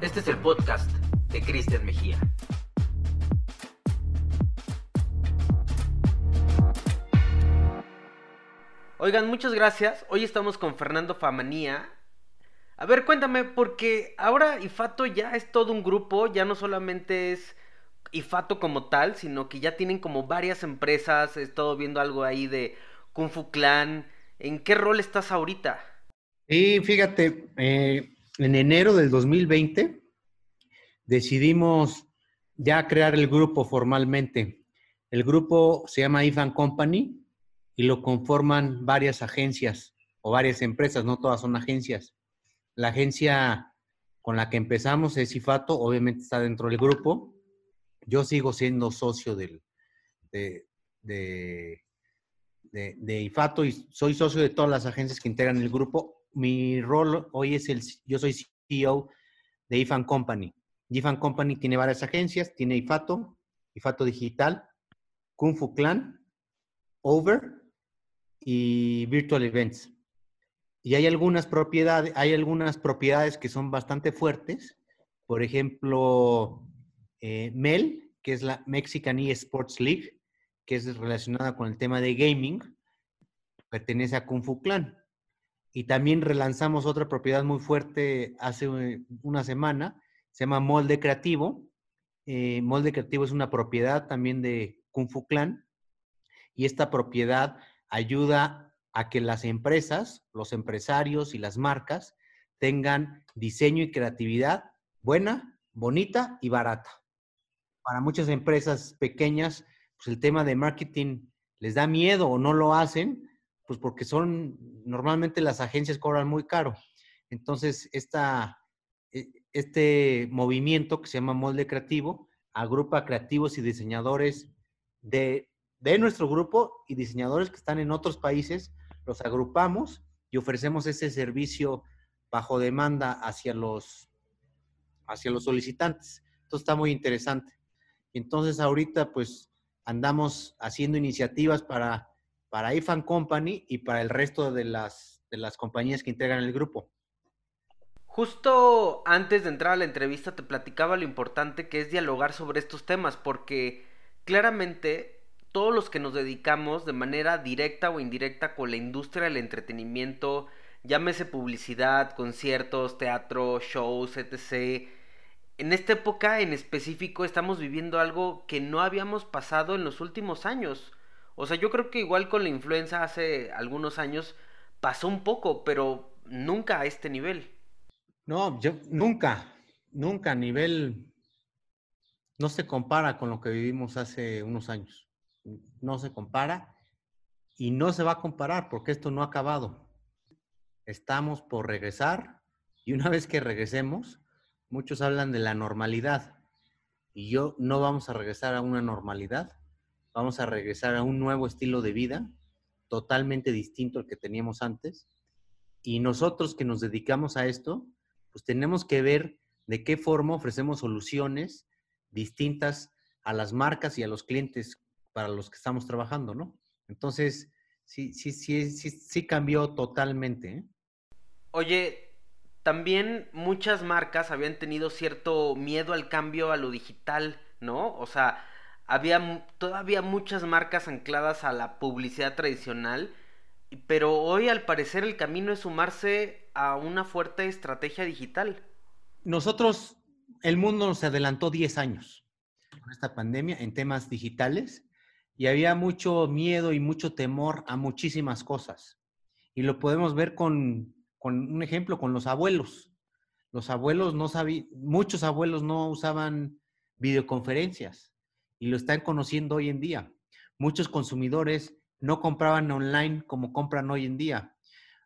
Este es el podcast de Cristian Mejía. Oigan, muchas gracias. Hoy estamos con Fernando Famanía. A ver, cuéntame, porque ahora Ifato ya es todo un grupo, ya no solamente es Ifato como tal, sino que ya tienen como varias empresas. He estado viendo algo ahí de Kung Fu Clan. ¿En qué rol estás ahorita? Sí, fíjate, eh, en enero del 2020 decidimos ya crear el grupo formalmente. El grupo se llama IFAN Company y lo conforman varias agencias o varias empresas, no todas son agencias. La agencia con la que empezamos es IFATO, obviamente está dentro del grupo. Yo sigo siendo socio de, IFATO y soy socio de todas las agencias que integran el grupo. Mi rol hoy es el, yo soy CEO de IFAN Company. IFAN Company tiene varias agencias, tiene IFATO, IFATO Digital, Kung Fu Clan, Over y Virtual Events. Y hay algunas propiedades, hay algunas propiedades que son bastante fuertes. Por ejemplo, eh, MEL, que es la Mexican eSports League, que es relacionada con el tema de gaming, pertenece a Kung Fu Clan. Y también relanzamos otra propiedad muy fuerte hace eh, una semana, se llama Molde Creativo. Eh, Molde Creativo es una propiedad también de Kung Fu Clan. Y esta propiedad ayuda a que las empresas, los empresarios y las marcas tengan diseño y creatividad buena, bonita y barata. Para muchas empresas pequeñas, pues el tema de marketing les da miedo o no lo hacen, pues porque son, normalmente las agencias cobran muy caro. Entonces, esta, e, este movimiento que se llama Molde Creativo agrupa creativos y diseñadores de de nuestro grupo y diseñadores que están en otros países, los agrupamos y ofrecemos ese servicio bajo demanda hacia los, hacia los solicitantes. Esto está muy interesante. Entonces ahorita pues andamos haciendo iniciativas para, para IFAN Company y para el resto de las, de las compañías que integran el grupo. Justo antes de entrar a la entrevista te platicaba lo importante que es dialogar sobre estos temas porque claramente todos los que nos dedicamos de manera directa o indirecta con la industria del entretenimiento, llámese publicidad, conciertos, teatro, shows, etc. En esta época en específico estamos viviendo algo que no habíamos pasado en los últimos años. O sea, yo creo que igual con la influenza hace algunos años pasó un poco, pero nunca a este nivel. No, yo nunca, nunca a nivel no se compara con lo que vivimos hace unos años no se compara y no se va a comparar porque esto no ha acabado. Estamos por regresar y una vez que regresemos, muchos hablan de la normalidad y yo no vamos a regresar a una normalidad, vamos a regresar a un nuevo estilo de vida totalmente distinto al que teníamos antes y nosotros que nos dedicamos a esto, pues tenemos que ver de qué forma ofrecemos soluciones distintas a las marcas y a los clientes para los que estamos trabajando, ¿no? Entonces, sí, sí, sí, sí, sí cambió totalmente. ¿eh? Oye, también muchas marcas habían tenido cierto miedo al cambio a lo digital, ¿no? O sea, había todavía muchas marcas ancladas a la publicidad tradicional, pero hoy al parecer el camino es sumarse a una fuerte estrategia digital. Nosotros, el mundo nos adelantó 10 años con esta pandemia en temas digitales y había mucho miedo y mucho temor a muchísimas cosas. Y lo podemos ver con, un ejemplo, con los abuelos. Los abuelos no sabían, muchos abuelos no usaban videoconferencias y lo están conociendo hoy en día. Muchos consumidores no compraban online como compran hoy en día.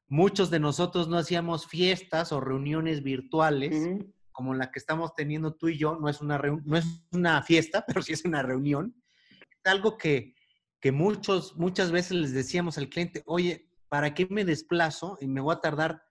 Muchos de nosotros no hacíamos fiestas o reuniones virtuales como la que estamos teniendo tú y yo. No es una, no es una fiesta, pero sí es una reunión algo que, muchos, muchas veces les decíamos al cliente, oye, ¿para qué me desplazo y me voy a tardar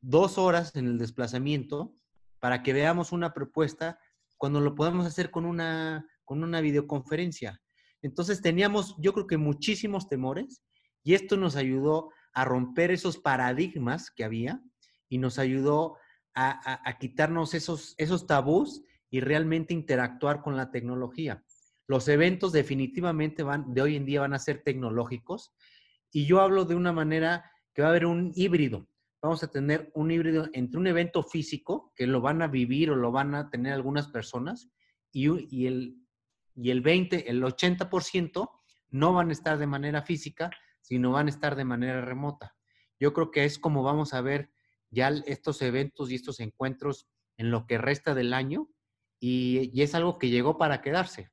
dos horas en el desplazamiento para que veamos una propuesta cuando lo podemos hacer con una, con una videoconferencia? Entonces teníamos, yo creo que muchísimos temores y esto nos ayudó a romper esos paradigmas que había y nos ayudó a, quitarnos esos, esos tabús y realmente interactuar con la tecnología. Los eventos definitivamente van, de hoy en día van a ser tecnológicos y yo hablo de una manera que va a haber un híbrido. Vamos a tener un híbrido entre un evento físico, que lo van a vivir o lo van a tener algunas personas, y, y el, y el 20, el 80% no van a estar de manera física, sino van a estar de manera remota. Yo creo que es como vamos a ver ya estos eventos y estos encuentros en lo que resta del año y, y, es algo que llegó para quedarse.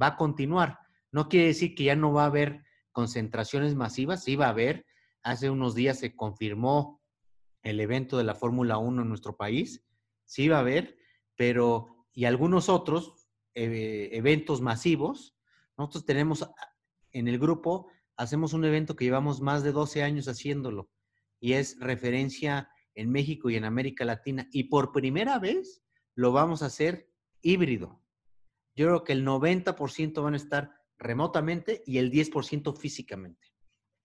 Va a continuar. No quiere decir que ya no va a haber concentraciones masivas, sí va a haber. Hace unos días se confirmó el evento de la Fórmula 1 en nuestro país, sí va a haber, pero y algunos otros eh, eventos masivos. Nosotros tenemos en el grupo, hacemos un evento que llevamos más de 12 años haciéndolo y es referencia en México y en América Latina. Y por primera vez lo vamos a hacer híbrido. Yo creo que el 90% van a estar remotamente y el 10% físicamente.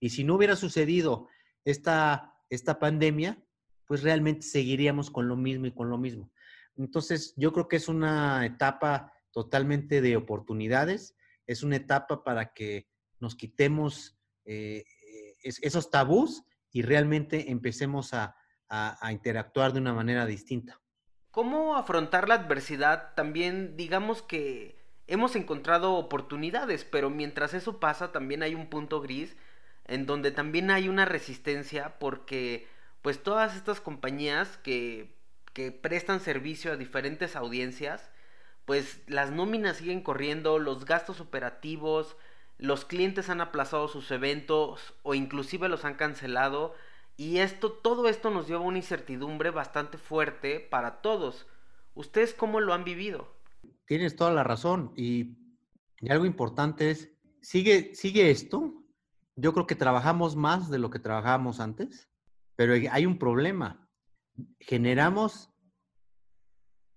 Y si no hubiera sucedido esta, esta pandemia, pues realmente seguiríamos con lo mismo y con lo mismo. Entonces, yo creo que es una etapa totalmente de oportunidades, es una etapa para que nos quitemos eh, esos tabús y realmente empecemos a, a, interactuar de una manera distinta. ¿Cómo afrontar la adversidad? También digamos que hemos encontrado oportunidades, pero mientras eso pasa también hay un punto gris en donde también hay una resistencia porque pues todas estas compañías que, que prestan servicio a diferentes audiencias, pues las nóminas siguen corriendo, los gastos operativos, los clientes han aplazado sus eventos o inclusive los han cancelado y esto, todo esto nos lleva a una incertidumbre bastante fuerte para todos. ¿Ustedes cómo lo han vivido? Tienes toda la razón. Y, algo importante es, sigue, sigue esto. Yo creo que trabajamos más de lo que trabajábamos antes, pero hay un problema. Generamos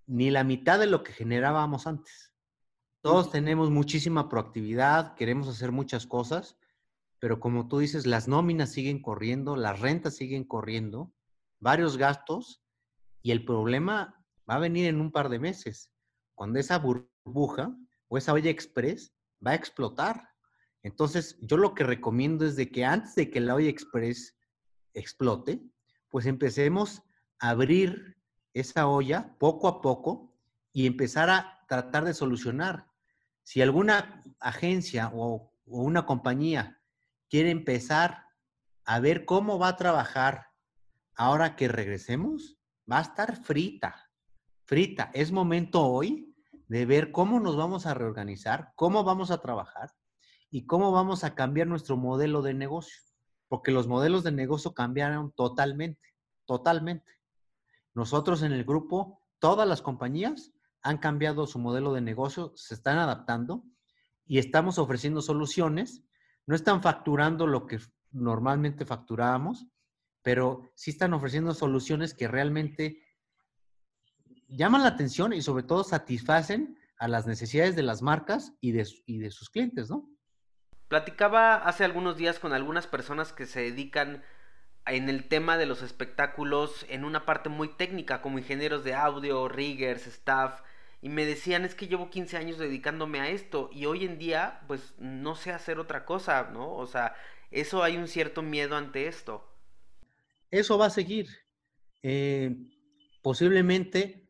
ni la mitad de lo que generábamos antes. Todos tenemos muchísima proactividad, queremos hacer muchas cosas, pero como tú dices, las nóminas siguen corriendo, las rentas siguen corriendo, varios gastos, y el problema va a venir en un par de meses, cuando esa burbuja o esa olla express va a explotar. Entonces, yo lo que recomiendo es de que antes de que la olla express explote, pues empecemos a abrir esa olla poco a poco y empezar a tratar de solucionar. Si alguna agencia o, o una compañía quiere empezar a ver cómo va a trabajar ahora que regresemos, va a estar frita, frita. Es momento hoy de ver cómo nos vamos a reorganizar, cómo vamos a trabajar y cómo vamos a cambiar nuestro modelo de negocio. Porque los modelos de negocio cambiaron totalmente, totalmente. Nosotros en el grupo, todas las compañías han cambiado su modelo de negocio, se están adaptando y estamos ofreciendo soluciones no están facturando lo que normalmente facturábamos, pero sí están ofreciendo soluciones que realmente llaman la atención y sobre todo satisfacen a las necesidades de las marcas y de, sus clientes, ¿no? Platicaba hace algunos días con algunas personas que se dedican en el tema de los espectáculos en una parte muy técnica, como ingenieros de audio, riggers, staff, y me decían, es que llevo 15 años dedicándome a esto y hoy en día pues no sé hacer otra cosa, ¿no? O sea, eso hay un cierto miedo ante esto. Eso va a seguir. Eh, posiblemente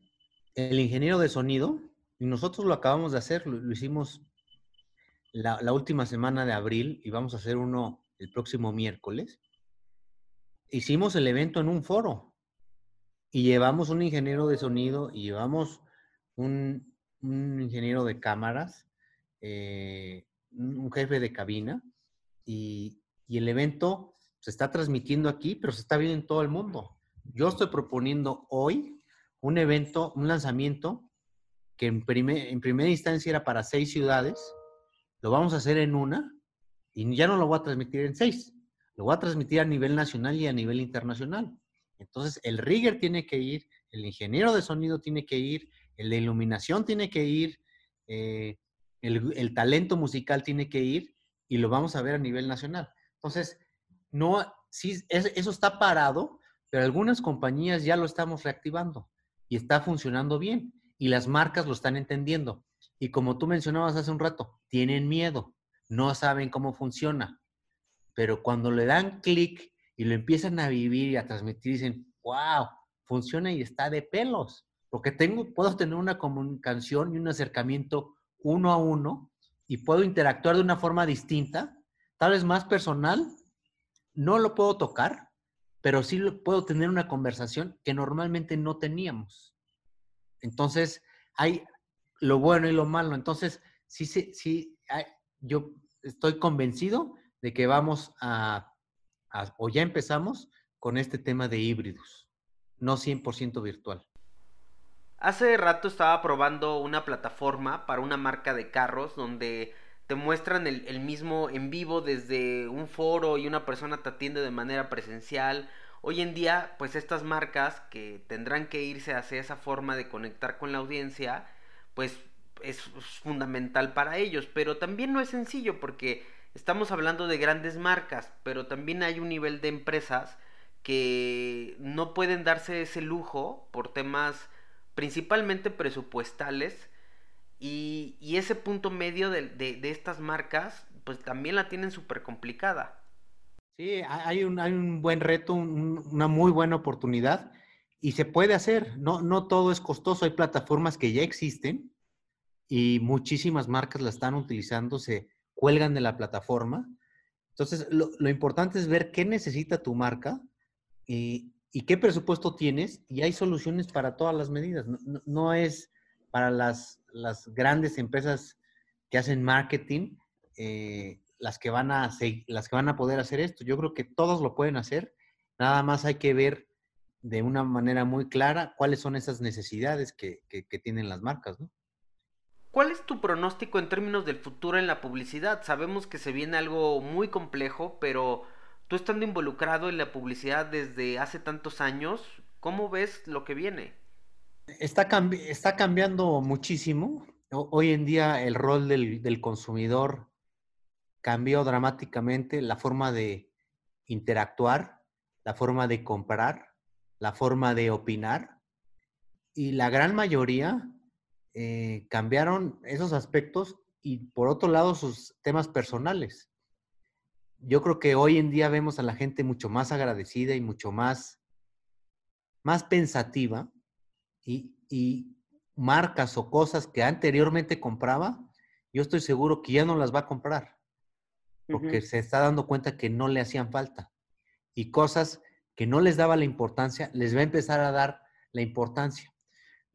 el ingeniero de sonido, y nosotros lo acabamos de hacer, lo, hicimos la, la, última semana de abril y vamos a hacer uno el próximo miércoles. Hicimos el evento en un foro y llevamos un ingeniero de sonido y llevamos un, ingeniero de cámaras, eh, un jefe de cabina, y, el evento se está transmitiendo aquí, pero se está viendo en todo el mundo. Yo estoy proponiendo hoy un evento, un lanzamiento que en, en primera instancia era para seis ciudades, lo vamos a hacer en una y ya no lo voy a transmitir en seis, lo voy a transmitir a nivel nacional y a nivel internacional. Entonces, el rigger tiene que ir, el ingeniero de sonido tiene que ir, el iluminación tiene que ir, eh, el, talento musical tiene que ir y lo vamos a ver a nivel nacional. Entonces, no, sí, eso está parado pero algunas compañías ya lo estamos reactivando y está funcionando bien y las marcas lo están entendiendo. Y como tú mencionabas hace un rato, tienen miedo, no saben cómo funciona, pero cuando le dan clic y lo empiezan a vivir y a transmitir, dicen, wow, funciona y está de pelos, porque tengo, puedo tener una comunicación y un acercamiento uno a uno y puedo interactuar de una forma distinta, tal vez más personal, no lo puedo tocar, pero sí puedo tener una conversación que normalmente no teníamos. Entonces, hay lo bueno y lo malo. Entonces, sí, sí, sí, yo estoy convencido de que vamos a, o ya empezamos con este tema de híbridos, no 100% virtual. Hace rato estaba probando una plataforma para una marca de carros donde te muestran el, el, mismo en vivo desde un foro y una persona te atiende de manera presencial. Hoy en día, pues estas marcas que tendrán que irse hacia esa forma de conectar con la audiencia, pues es fundamental para ellos, pero también no es sencillo porque estamos hablando de grandes marcas, pero también hay un nivel de empresas que no pueden darse ese lujo por temas principalmente presupuestales y, ese punto medio de, de, estas marcas pues también la tienen súper complicada. Sí, hay un, hay un buen reto, un, una muy buena oportunidad y se puede hacer. No, no todo es costoso, hay plataformas que ya existen y muchísimas marcas la están utilizando, se cuelgan de la plataforma. Entonces, lo, importante es ver qué necesita tu marca y, y qué presupuesto tienes y hay soluciones para todas las medidas. No, es para las, grandes empresas que hacen marketing eh, las, que van a, las que van a poder hacer esto. Yo creo que todos lo pueden hacer. Nada más hay que ver de una manera muy clara cuáles son esas necesidades que, que, que tienen las marcas. ¿no? ¿Cuál es tu pronóstico en términos del futuro en la publicidad? Sabemos que se viene algo muy complejo, pero tú estando involucrado en la publicidad desde hace tantos años, ¿cómo ves lo que viene? Está, cambi está cambiando muchísimo. Hoy en día el rol del, del, consumidor cambió dramáticamente, la forma de interactuar, la forma de comprar, la forma de opinar. Y la gran mayoría eh, cambiaron esos aspectos y por otro lado sus temas personales yo creo que hoy en día vemos a la gente mucho más agradecida y mucho más, más pensativa y, y marcas o cosas que anteriormente compraba, yo estoy seguro que ya no las va a comprar porque uh -huh. se está dando cuenta que no le hacían falta y cosas que no les daba la importancia, les va a empezar a dar la importancia.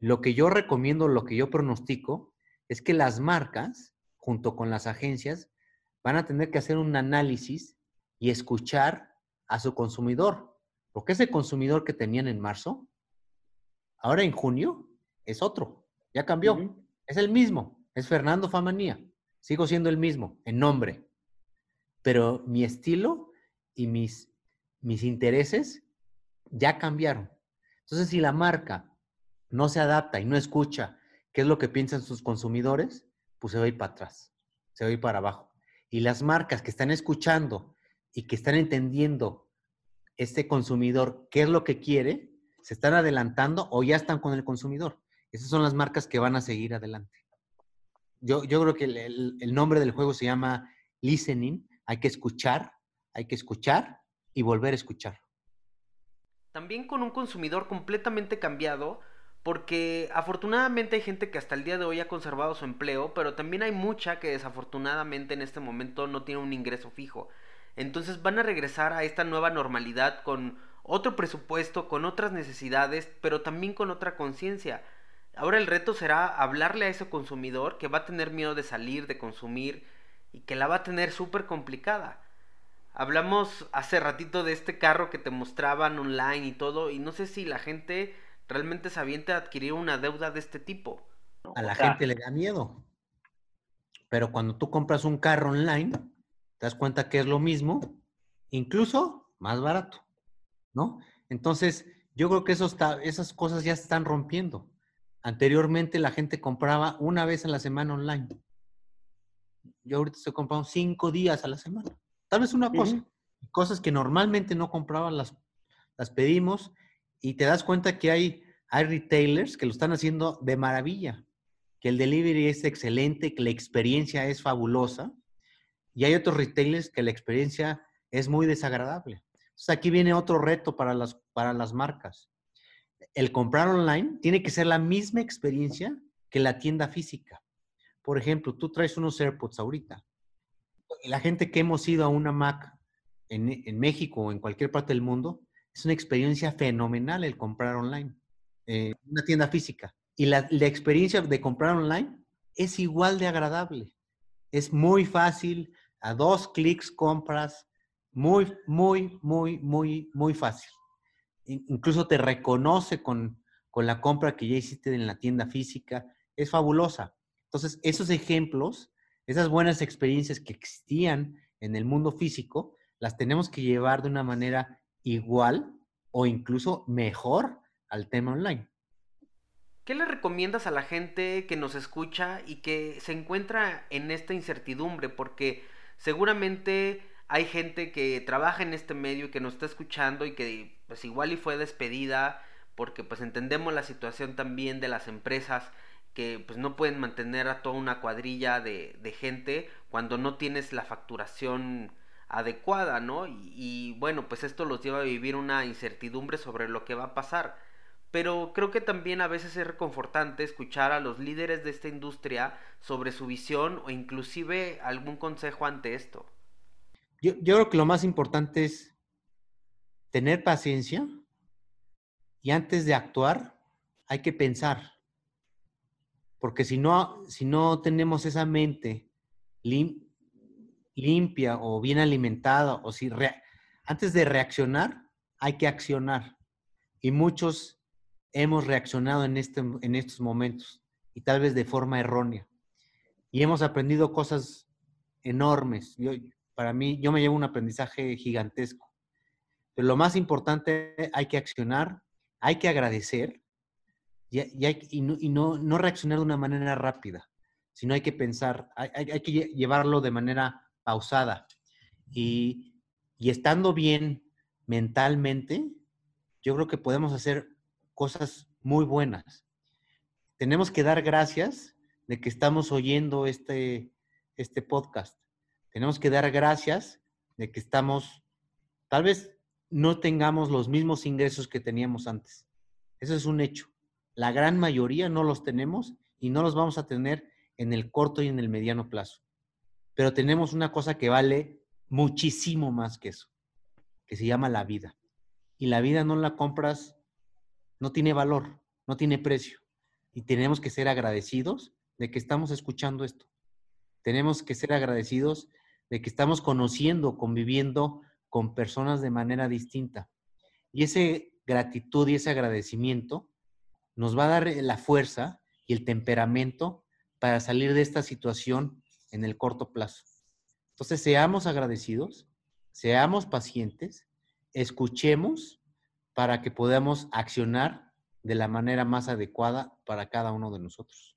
Lo que yo recomiendo, lo que yo pronostico, es que las marcas, junto con las agencias, van a tener que hacer un análisis y escuchar a su consumidor. Porque ese consumidor que tenían en marzo, ahora en junio, es otro. Ya cambió. Uh -huh. Es el mismo. Es Fernando Famanía. Sigo siendo el mismo, en nombre. Pero mi estilo y mis, mis intereses ya cambiaron. Entonces, si la marca no se adapta y no escucha qué es lo que piensan sus consumidores, pues se va a ir para atrás, se va a ir para abajo. Y las marcas que están escuchando y que están entendiendo este consumidor qué es lo que quiere, se están adelantando o ya están con el consumidor. Esas son las marcas que van a seguir adelante. Yo, yo creo que el, el, el nombre del juego se llama listening. Hay que escuchar, hay que escuchar y volver a escuchar. También con un consumidor completamente cambiado, porque afortunadamente hay gente que hasta el día de hoy ha conservado su empleo, pero también hay mucha que desafortunadamente en este momento no tiene un ingreso fijo. Entonces van a regresar a esta nueva normalidad con otro presupuesto, con otras necesidades, pero también con otra conciencia. Ahora el reto será hablarle a ese consumidor que va a tener miedo de salir, de consumir y que la va a tener súper complicada. Hablamos hace ratito de este carro que te mostraban online y todo, y no sé si la gente realmente se avienta a adquirir una deuda de este tipo. A la o sea, gente le da miedo. Pero cuando tú compras un carro online, te das cuenta que es lo mismo, incluso más barato, ¿no? Entonces, yo creo que eso está, esas cosas ya se están rompiendo. Anteriormente la gente compraba una vez a la semana online. Yo ahorita estoy comprando cinco días a la semana. Tal vez una cosa. Uh -huh. Cosas que normalmente no compraban las, las pedimos y te das cuenta que hay, hay retailers que lo están haciendo de maravilla, que el delivery es excelente, que la experiencia es fabulosa y hay otros retailers que la experiencia es muy desagradable. Entonces aquí viene otro reto para las, para las marcas. El comprar online tiene que ser la misma experiencia que la tienda física. Por ejemplo, tú traes unos AirPods ahorita. La gente que hemos ido a una Mac en, México o en cualquier parte del mundo, es una experiencia fenomenal el comprar online, eh, una tienda física. Y la, la experiencia de comprar online es igual de agradable. Es muy fácil, a dos clics compras, muy, muy, muy, muy, muy fácil. Incluso te reconoce con, con la compra que ya hiciste en la tienda física. Es fabulosa. Entonces, esos ejemplos, esas buenas experiencias que existían en el mundo físico, las tenemos que llevar de una manera igual o incluso mejor al tema online. ¿Qué le recomiendas a la gente que nos escucha y que se encuentra en esta incertidumbre? Porque seguramente hay gente que trabaja en este medio y que nos está escuchando y que pues igual y fue despedida porque pues entendemos la situación también de las empresas que pues no pueden mantener a toda una cuadrilla de, de gente cuando no tienes la facturación adecuada, ¿no? Y, bueno, pues esto los lleva a vivir una incertidumbre sobre lo que va a pasar. Pero creo que también a veces es reconfortante escuchar a los líderes de esta industria sobre su visión o inclusive algún consejo ante esto. Yo, yo creo que lo más importante es tener paciencia y antes de actuar hay que pensar. Porque si no, si no tenemos esa mente limpia o bien alimentada, o si antes de reaccionar, hay que accionar. Y muchos hemos reaccionado en, este, en estos momentos y tal vez de forma errónea. Y hemos aprendido cosas enormes. Yo, para mí, yo me llevo un aprendizaje gigantesco. Pero lo más importante, hay que accionar, hay que agradecer y, y, no, no, reaccionar de una manera rápida, sino hay que pensar, hay, hay que llevarlo de manera pausada. Y, estando bien mentalmente, yo creo que podemos hacer cosas muy buenas. Tenemos que dar gracias de que estamos oyendo este, este podcast. Tenemos que dar gracias de que estamos, tal vez no tengamos los mismos ingresos que teníamos antes. Eso es un hecho. La gran mayoría no los tenemos y no los vamos a tener en el corto y en el mediano plazo. Pero tenemos una cosa que vale muchísimo más que eso, que se llama la vida. Y la vida no la compras, no tiene valor, no tiene precio. Y tenemos que ser agradecidos de que estamos escuchando esto. Tenemos que ser agradecidos de que estamos conociendo, conviviendo con personas de manera distinta. Y ese gratitud y ese agradecimiento nos va a dar la fuerza y el temperamento para salir de esta situación en el corto plazo. Entonces, seamos agradecidos, seamos pacientes, escuchemos para que podamos accionar de la manera más adecuada para cada uno de nosotros.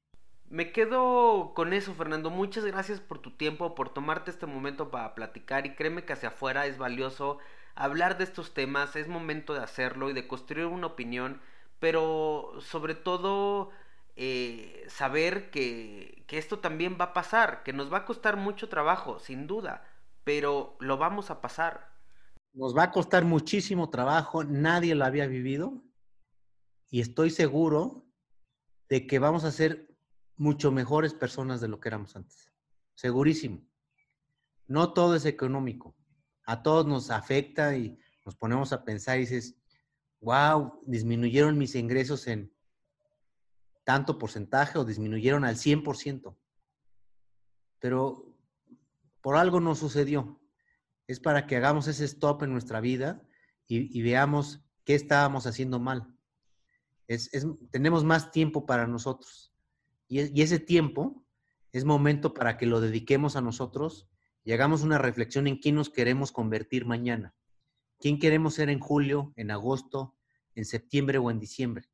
Me quedo con eso, Fernando. Muchas gracias por tu tiempo, por tomarte este momento para platicar y créeme que hacia afuera es valioso hablar de estos temas, es momento de hacerlo y de construir una opinión, pero sobre todo eh, saber que, que esto también va a pasar, que nos va a costar mucho trabajo, sin duda, pero lo vamos a pasar. Nos va a costar muchísimo trabajo, nadie lo había vivido y estoy seguro de que vamos a ser mucho mejores personas de lo que éramos antes. Segurísimo. No todo es económico. A todos nos afecta y nos ponemos a pensar y dices, wow, disminuyeron mis ingresos en tanto porcentaje o disminuyeron al 100%. Pero por algo no sucedió. Es para que hagamos ese stop en nuestra vida y, veamos qué estábamos haciendo mal. Tenemos más tiempo para nosotros. Y, y, ese tiempo es momento para que lo dediquemos a nosotros y hagamos una reflexión en quién nos queremos convertir mañana. ¿Quién queremos ser en julio, en agosto, en septiembre o en diciembre?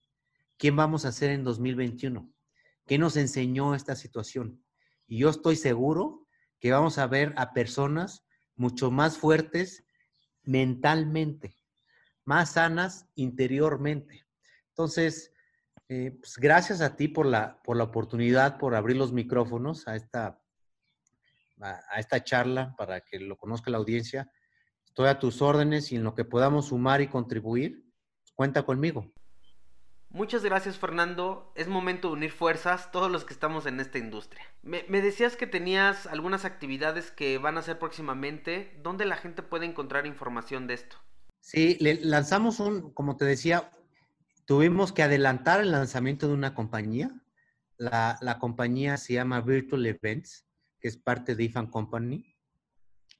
¿Quién vamos a ser en 2021? ¿Qué nos enseñó esta situación? Y yo estoy seguro que vamos a ver a personas mucho más fuertes mentalmente, más sanas interiormente. Entonces, eh, pues gracias a ti por la, por la oportunidad, por abrir los micrófonos a esta, a, esta charla para que lo conozca la audiencia. Estoy a tus órdenes y en lo que podamos sumar y contribuir, cuenta conmigo. Muchas gracias Fernando. Es momento de unir fuerzas todos los que estamos en esta industria. Me, decías que tenías algunas actividades que van a hacer próximamente. ¿Dónde la gente puede encontrar información de esto? Sí, le lanzamos un, como te decía, tuvimos que adelantar el lanzamiento de una compañía. La, la compañía se llama Virtual Events, que es parte de IFAN Company.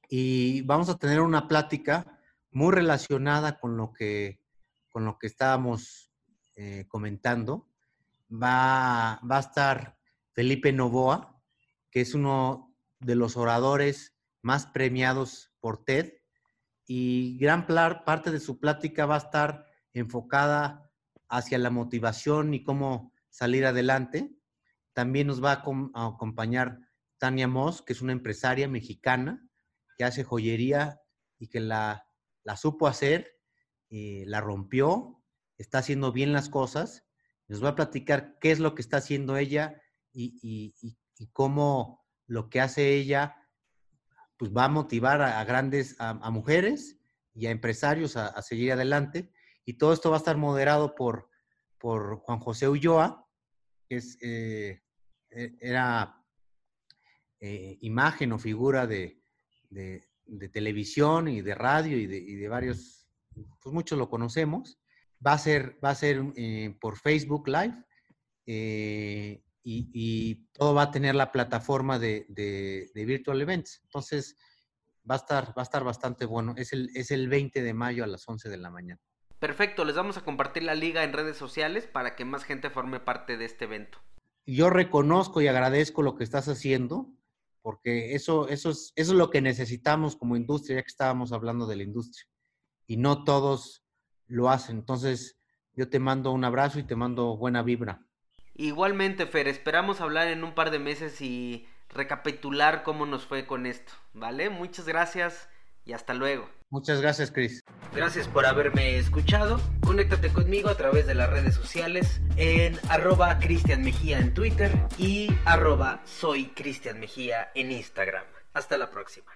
Y vamos a tener una plática muy relacionada con lo que, con lo que estábamos eh, comentando, va, va a estar Felipe Novoa, que es uno de los oradores más premiados por TED, y gran parte de su plática va a estar enfocada hacia la motivación y cómo salir adelante. También nos va a, acompañar Tania Moss, que es una empresaria mexicana que hace joyería y que la, la supo hacer, eh, la rompió está haciendo bien las cosas. Nos va a platicar qué es lo que está haciendo ella y, cómo lo que hace ella pues va a motivar a, grandes, a, mujeres y a empresarios a, seguir adelante. Y todo esto va a estar moderado por, por Juan José Ulloa, que es, eh, e, era eh, imagen o figura de, televisión y de radio y de, y de varios, pues muchos lo conocemos. Va a ser, va a ser eh, por Facebook Live eh, y, todo va a tener la plataforma de, Virtual Events. Entonces, va a estar, va a estar bastante bueno. Es el, es el 20 de mayo a las 11 de la mañana. Perfecto, les vamos a compartir la liga en redes sociales para que más gente forme parte de este evento. Yo reconozco y agradezco lo que estás haciendo, porque eso, eso, es, eso es lo que necesitamos como industria, ya que estábamos hablando de la industria. Y no todos lo hacen. Entonces, yo te mando un abrazo y te mando buena vibra. Igualmente, Fer, esperamos hablar en un par de meses y recapitular cómo nos fue con esto, ¿vale? Muchas gracias y hasta luego. Muchas gracias, Chris. Gracias por haberme escuchado. Conéctate conmigo a través de las redes sociales en arroba Cristian Mejía en Twitter y arroba soy Cristian Mejía en Instagram. Hasta la próxima.